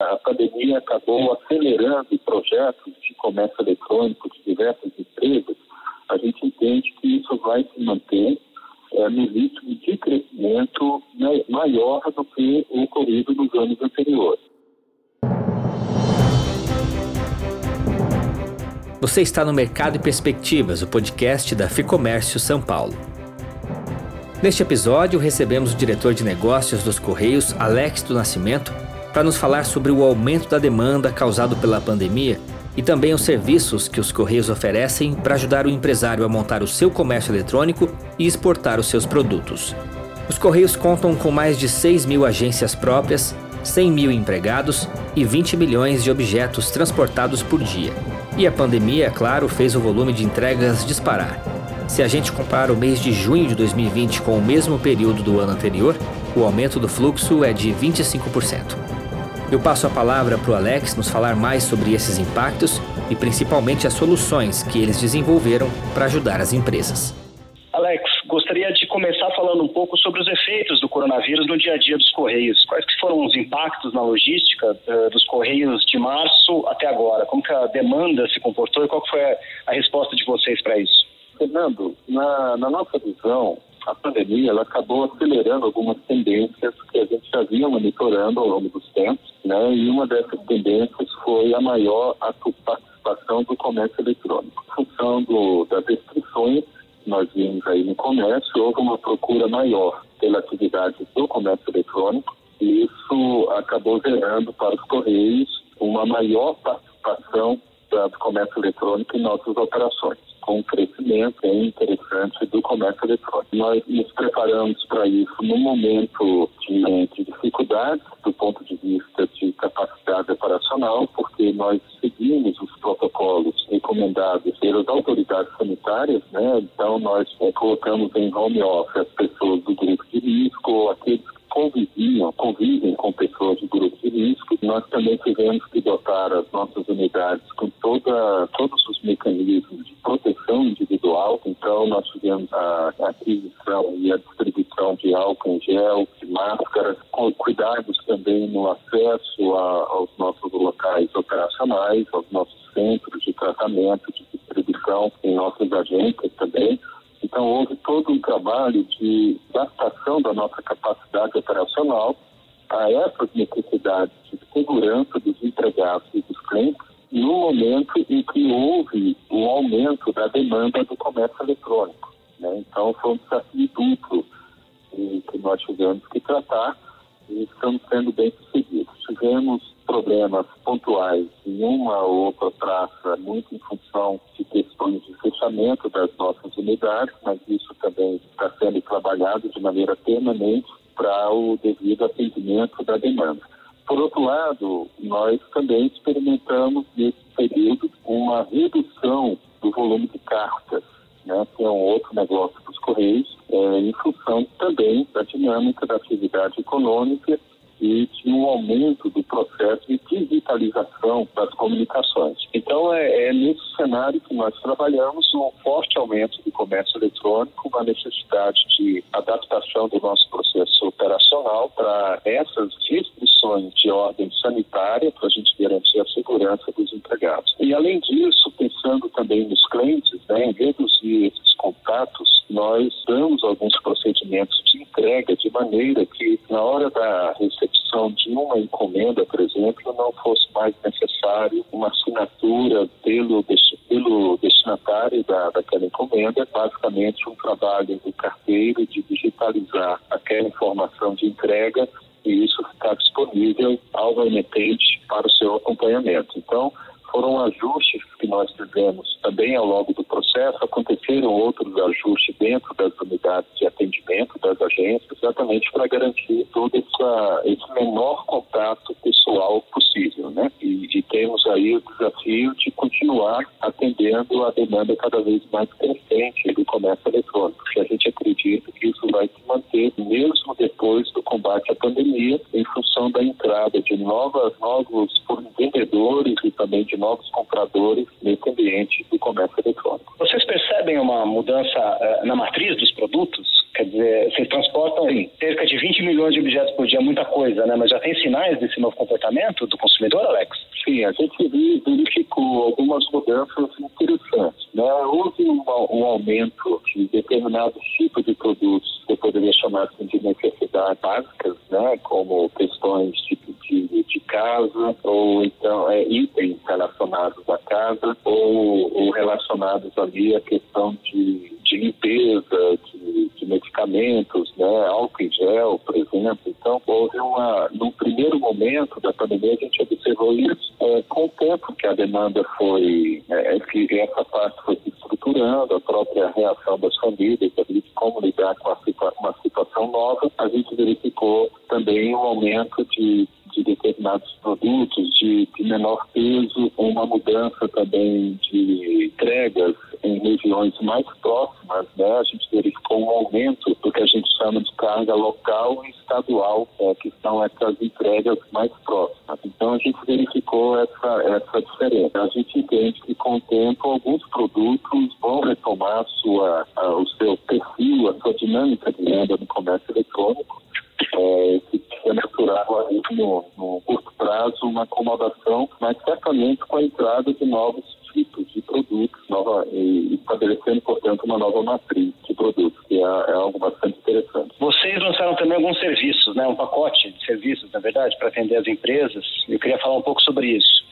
A pandemia acabou acelerando projetos de comércio eletrônico de diversas empresas. A gente entende que isso vai se manter é, no ritmo de crescimento maior do que o ocorrido nos anos anteriores. Você está no Mercado e Perspectivas, o podcast da Ficomércio São Paulo. Neste episódio, recebemos o diretor de negócios dos Correios, Alex do Nascimento, para nos falar sobre o aumento da demanda causado pela pandemia e também os serviços que os Correios oferecem para ajudar o empresário a montar o seu comércio eletrônico e exportar os seus produtos. Os Correios contam com mais de 6 mil agências próprias, 100 mil empregados e 20 milhões de objetos transportados por dia. E a pandemia, é claro, fez o volume de entregas disparar. Se a gente compara o mês de junho de 2020 com o mesmo período do ano anterior, o aumento do fluxo é de 25%. Eu passo a palavra para o Alex nos falar mais sobre esses impactos e principalmente as soluções que eles desenvolveram para ajudar as empresas. Alex, gostaria de começar falando um pouco sobre os efeitos do coronavírus no dia a dia dos Correios. Quais que foram os impactos na logística uh, dos Correios de março até agora? Como que a demanda se comportou e qual foi a, a resposta de vocês para isso? Fernando, na, na nossa visão, a pandemia ela acabou acelerando algumas tendências que a gente já vinha monitorando ao longo dos tempos, né? E uma dessas tendências foi a maior participação do comércio eletrônico. Em função do, das restrições que nós vimos aí no comércio, houve uma procura maior pela atividade do comércio eletrônico e isso acabou gerando para os Correios uma maior participação do comércio eletrônico em nossas operações com um crescimento interessante do comércio eletrônico. Nós nos preparamos para isso no momento de, de dificuldades do ponto de vista de capacidade operacional, porque nós seguimos os protocolos recomendados pelas autoridades sanitárias, né? Então nós é, colocamos em home office as pessoas do grupo de risco aqueles que conviviam, convivem com pessoas de grupo de risco. Nós também tivemos que dotar as nossas unidades com toda, todos os mecanismos proteção individual. Então, nós tivemos a, aquisição e a distribuição de álcool em gel, de máscaras, com cuidados também no acesso a, aos nossos locais operacionais, aos nossos centros de tratamento, de distribuição em nossas agências também. Então, houve todo um trabalho de adaptação da nossa capacidade operacional a essas necessidades de segurança dos empregados e dos clientes no momento em que houve o aumento da demanda do comércio eletrônico. Né? Então, foi um desafio duplo que nós tivemos que tratar e estamos sendo bem sucedidos. Tivemos problemas pontuais em uma ou outra praça, muito em função de questões de fechamento das nossas unidades, mas isso também está sendo trabalhado de maneira permanente para o devido atendimento da demanda. Por outro lado, nós também experimentamos nesse período uma redução do volume de cartas, né, que é um outro negócio dos Correios, é, em função também da dinâmica da atividade econômica e de um aumento do processo de digitalização das comunicações. Então, é, é, nesse cenário que nós trabalhamos um forte aumento do comércio eletrônico, uma necessidade de adaptação do nosso processo operacional para essas restrições de ordem sanitária, para a gente garantir a segurança dos empregados. E, além disso, pensando também nos clientes, né, em reduzir esses contatos, nós damos alguns procedimentos de entrega de maneira que, na hora da recepção de uma encomenda, por exemplo, não fosse mais necessário uma assinatura pelo, pelo destinatário da, daquela encomenda, basicamente um trabalho do carteiro de digitalizar aquela informação de entrega e isso ficar disponível ao emitente para o seu acompanhamento. Então, foram ajustes que nós fizemos também ao longo do processo. Aconteceram outros ajustes dentro das unidades de das agências, exatamente para garantir todo essa, esse menor contato pessoal possível, né? E, e temos aí o desafio de continuar atendendo a demanda cada vez mais crescente do comércio eletrônico. E a gente acredita que isso vai se manter mesmo depois do combate à pandemia, em função da entrada de novas, novos vendedores e também de novos compradores nesse ambiente do comércio eletrônico. Vocês percebem uma mudança uh, na matriz dos produtos? Quer dizer, vocês transportam cerca de 20 milhões de objetos por dia, muita coisa, né? Mas já tem sinais desse novo comportamento do consumidor, Alex? Sim, a gente verificou algumas mudanças interessantes. Né? Houve um, um aumento de determinados tipos de produtos que eu poderia chamar assim, de necessidades básicas, né? como questões de, de, de casa, ou então é, itens relacionados à casa, ou, ou relacionados ali à questão de, de limpeza, de, medicamentos, né? álcool em gel, por exemplo. Então, houve uma, no primeiro momento da pandemia, a gente observou isso. É, com o tempo que a demanda foi, é, que essa parte foi se estruturando, a própria reação das famílias, de como lidar com uma situação nova, a gente verificou também um aumento de de determinados produtos de, de, menor peso, uma mudança também de entregas em regiões mais próximas, né? A gente verificou um aumento do que a gente chama de carga local e estadual, é, que são essas entregas mais próximas. Então a gente verificou essa, essa diferença. A gente entende que com o tempo alguns produtos vão retomar sua, a, o seu perfil, a sua dinâmica de venda no comércio eletrônico. É, que é natural aí no, no curto prazo uma acomodação, mas certamente com a entrada de novos tipos produtos, nova, e estabelecendo, portanto, uma nova matriz de produtos, que é, é, algo bastante interessante. Vocês lançaram também alguns serviços, né? um pacote de serviços, na verdade, para atender as empresas. Eu queria falar um pouco sobre isso.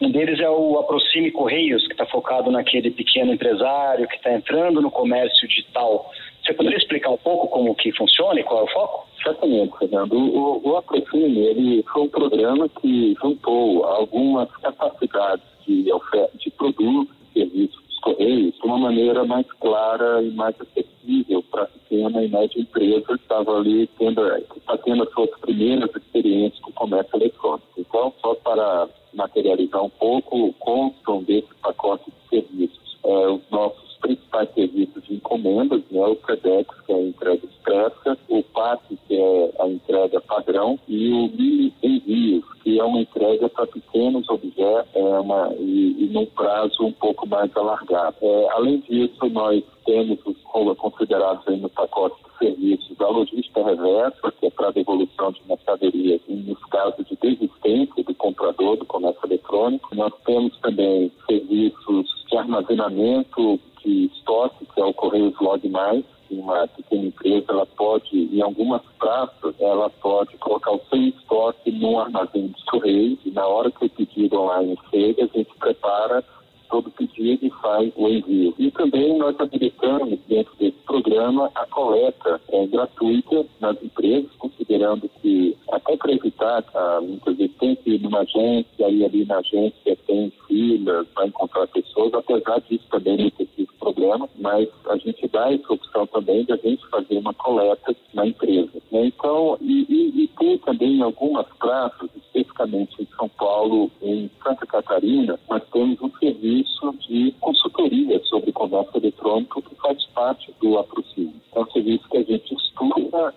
Um deles é o Aproxime Correios, que está focado naquele pequeno empresário que está entrando no comércio digital. Você poderia explicar um pouco como que funciona e qual é o foco? Certamente, Fernando. O, o Aproxime ele foi um programa que juntou algumas capacidades de, de produtos serviços dos Correios de uma maneira mais clara e mais acessível para pequena e média empresa que estava ali tendo, que está tendo as suas primeiras experiências com o comércio eletrônico. Então, só para materializar um pouco, constam desse pacote de serviços é, os nossos principais serviços de encomendas, né, o FedEx, que é a entrega expressa, o PAC, que é a entrega padrão, e o mini envios, que é uma entrega para pequenos objetos é uma, e, e num prazo um pouco mais alargado. É, além disso, nós temos os considerados aí no pacote de serviços a logística reversa, que é para devolução de mercadorias nos casos de desistência do comprador do comércio eletrônico. Nós temos também serviços de armazenamento de estoque, que é o Correios Log Mais, uma pequena empresa, ela pode, em algumas praças, ela pode colocar o seu estoque num armazém de correios e na hora que o pedido online chega, a gente prepara todo o pedido e faz o envio. E também nós habilitamos dentro desse programa a coleta é, gratuita nas empresas, considerando que até para evitar, ah, muitas vezes tem que ir numa agência, e ali na agência tem filas para encontrar pessoas, apesar disso também ter sido problema, mas a gente dá essa opção também de a gente fazer uma coleta na empresa. Né? Então, e, e, e tem também algumas praças, especificamente em São Paulo, em Santa Catarina, nós temos um serviço de consultoria sobre comércio eletrônico que faz parte do Aproxime. É um serviço que a gente estuda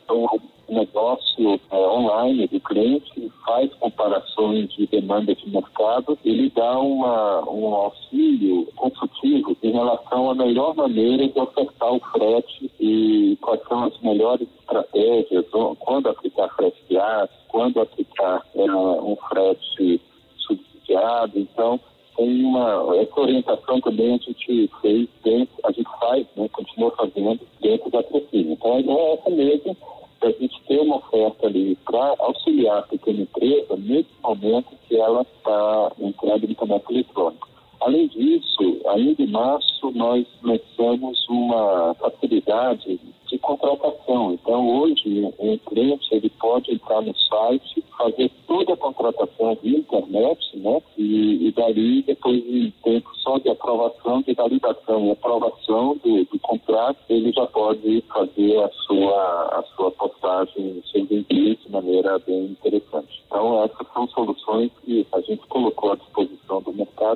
o negócio é, online do cliente, faz comparações de demanda de mercado, ele dá uma, um auxílio consultivo em relação à melhor maneira de ofertar o frete e quais são as melhores estratégias, quando aplicar frete de aço, quando aplicar é, um frete subsidiado. Então, tem uma essa orientação também a gente fez dentro, a gente faz, né, continua fazendo dentro da Procine. Então a ideia é essa mesmo, a gente ter uma oferta ali para auxiliar a pequena empresa nesse momento que ela está entrando no comércio eletrônico. Além disso, ainda em março, nós lançamos uma facilidade de contratação. Então, hoje, o cliente ele pode entrar no site, fazer toda a contratação via internet, né? E, e dali, depois de tempo só de aprovação, de validação e aprovação do, do contrato, ele já pode fazer a sua, a sua postagem, seus envios de maneira bem interessante. Então, essas são soluções que a gente colocou à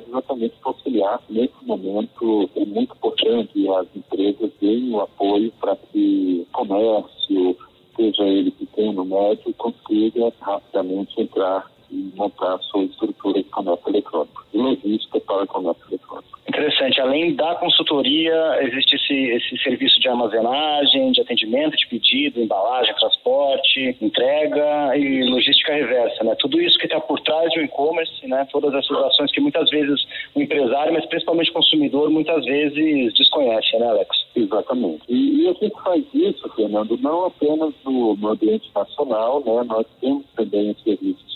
disposição do mercado exatamente para auxiliar. Nesse momento, é muito importante as empresas deem o apoio para que comércio, seja ele pequeno, médio, consiga rapidamente entrar montar a sua estrutura de comércio eletrônico, de logística para comércio. Interessante. Além da consultoria, existe esse, esse serviço de armazenagem, de atendimento de pedido, embalagem, transporte, entrega e logística reversa, né? Tudo isso que está por trás do e-commerce, né? Todas essas ações que muitas vezes o empresário, mas principalmente o consumidor, muitas vezes desconhece, né, Alex? Exatamente. E, e a gente faz isso, Fernando, não apenas no, no ambiente nacional, né? Nós temos também o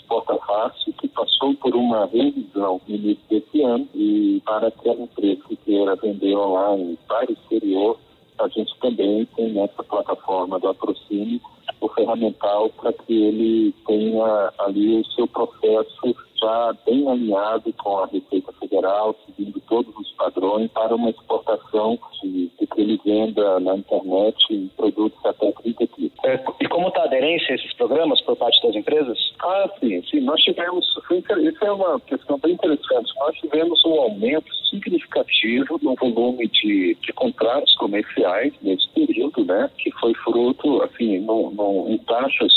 Exporta Fácil, que passou por uma revisão no início desse ano e para aquela empresa que queira vender online para o exterior, a gente também tem nessa plataforma do Aproxime o ferramental para que ele tenha ali o seu processo já bem alinhado com a Receita Federal, seguindo todos os padrões para uma exportação de, de que ele venda na internet produtos até 30 quilos. É, e como está a aderência a esses programas por parte das empresas? Ah, sim, sim. Nós tivemos, isso é uma questão bem interessante, nós tivemos um aumento significativo no volume de, de contratos comerciais nesse período, né, que foi fruto, assim, no, no, em taxas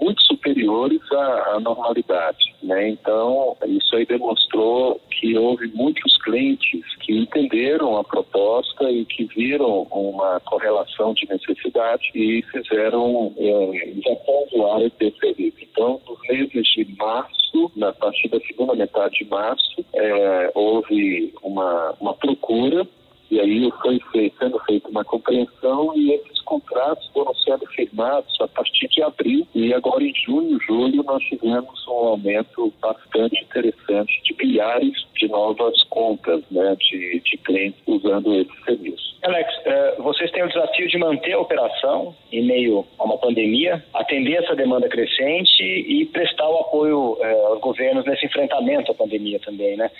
muito superiores à, à normalidade. Né? Então, isso aí demonstrou que houve muitos clientes que entenderam a proposta e que viram uma correlação de necessidade e fizeram, é, já usuários desse serviço. Então, nos meses de março, na partir da segunda metade de março, é, houve uma, uma procura e aí foi feito, sendo feita uma compreensão e esses contratos foram sendo firmados a partir de abril e agora em junho, julho nós tivemos um aumento bastante interessante de milhares de novas contas né, de, de clientes usando esse serviço. Alex, eh, vocês têm o desafio de manter a operação em meio a uma pandemia, atender essa demanda crescente e prestar o apoio eh, aos governos nesse enfrentamento à pandemia também, né?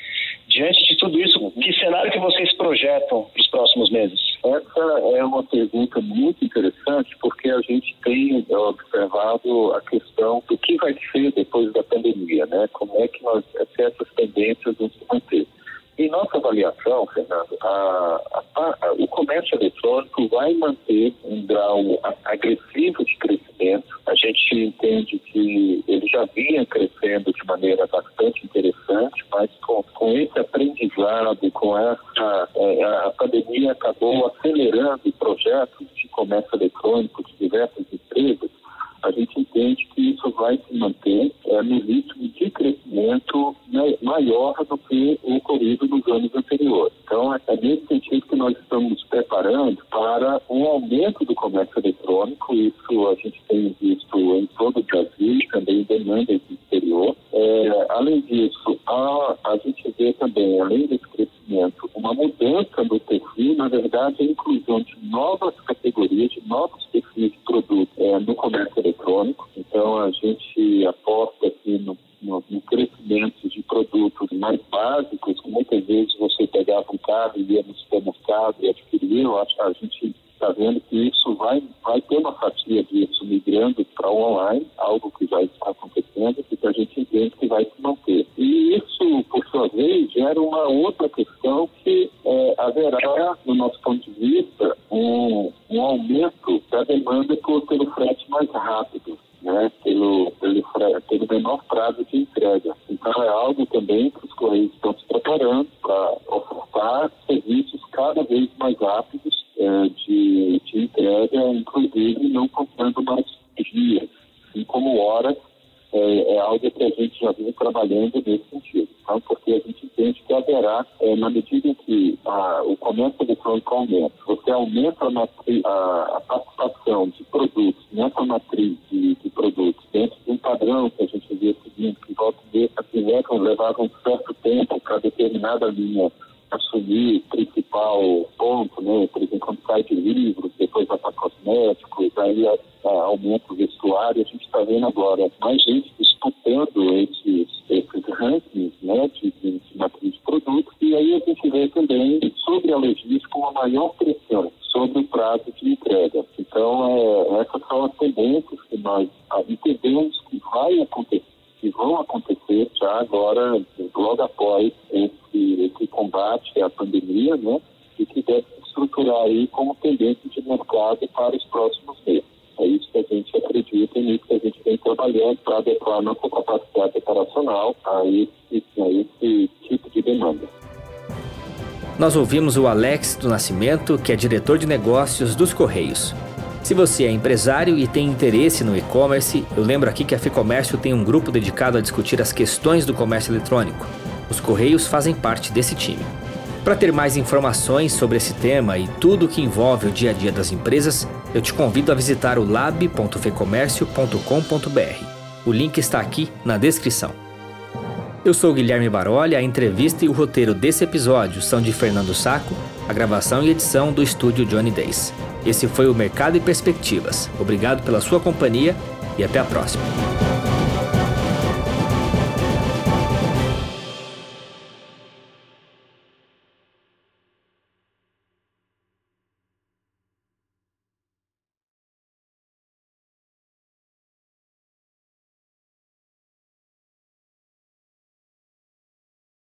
Diante de tudo isso, que cenário que vocês projetam para os próximos meses? Essa é uma pergunta muito interessante porque a gente tem observado a questão do que vai ser depois da pandemia, né? Como é que nós, essas tendências vão se manter. Em nossa avaliação, Fernando, a, a, a, o comércio eletrônico vai manter um grau agressivo de crescimento. Gente entende que ele já vinha crescendo de maneira bastante interessante, mas com, com esse aprendizado, com essa. É, a pandemia acabou acelerando projetos de comércio eletrônico de diversas empresas a gente entende que isso vai se manter é, no ritmo de crescimento maior do que o ocorrido nos anos anteriores. Então, é, é nesse sentido que nós estamos preparando para um aumento do comércio eletrônico. Isso a gente tem visto em todo o Brasil, também demanda do exterior. É, além disso, a, a gente vê também, além desse crescimento, uma mudança no perfil, na verdade, a inclusão de novas categorias, de novos perfis de produtos é, no comércio eletrônico. Então, a gente aposta aqui no, no, no, crescimento de produtos mais básicos, que muitas vezes você pegava um carro e ia no supermercado e adquiria. A gente está vendo que isso vai, vai ter uma fatia disso migrando para o online, algo que já está acontecendo e que a gente entende que vai se manter. E isso, por sua vez, gera uma outra questão que é, haverá, no nosso ponto de vista, um, um aumento da demanda por, pelo frete mais rápido. Né, pelo, pelo, pelo menor prazo de entrega. Então, é algo também que os Correios estão se preparando para ofertar serviços cada vez mais rápidos é, de, de entrega, inclusive não contando mais dias, assim como horas, é, é, algo que a gente já vem trabalhando nesse sentido. Então, porque a gente entende que haverá, é, na medida que a, o comércio eletrônico aumenta, você aumenta a, a, a participação de produtos nessa matriz de, de, produtos dentro de um padrão que a gente vê seguindo, que volta a ver, assim, levava um certo tempo para determinada linha assumir principal ponto, né? Por exemplo, quando sai de livros, depois vai para cosméticos, aí a, a, aumenta o vestuário. A gente está vendo agora mais gente disputando esses, esses rankings, né? De, de, de matriz de produtos. E aí a gente vê também sobre a logística uma maior pressão sobre o prazo de entrega. Então, é, essas são as tendências que nós entendemos que vai acontecer que vão acontecer já agora, logo após esse, esse combate à pandemia, né? E que deve se estruturar aí como tendência de mercado para os próximos meses. É isso que a gente acredita. acredita nisso que a gente vem trabalhando para adequar a nossa capacidade operacional a esse, a esse tipo de demanda. Nós ouvimos o Alex do Nascimento, que é diretor de negócios dos Correios. Se você é empresário e tem interesse no e-commerce, eu lembro aqui que a Ficomércio tem um grupo dedicado a discutir as questões do comércio eletrônico. Os Correios fazem parte desse time. Para ter mais informações sobre esse tema e tudo o que envolve o dia a dia das empresas, eu te convido a visitar o lab.fecomércio.com.br. O link está aqui na descrição. Eu sou Guilherme Baroli, a entrevista e o roteiro desse episódio são de Fernando Saco, a gravação e edição do estúdio Johnny Days. Esse foi o Mercado e Perspectivas. Obrigado pela sua companhia e até a próxima.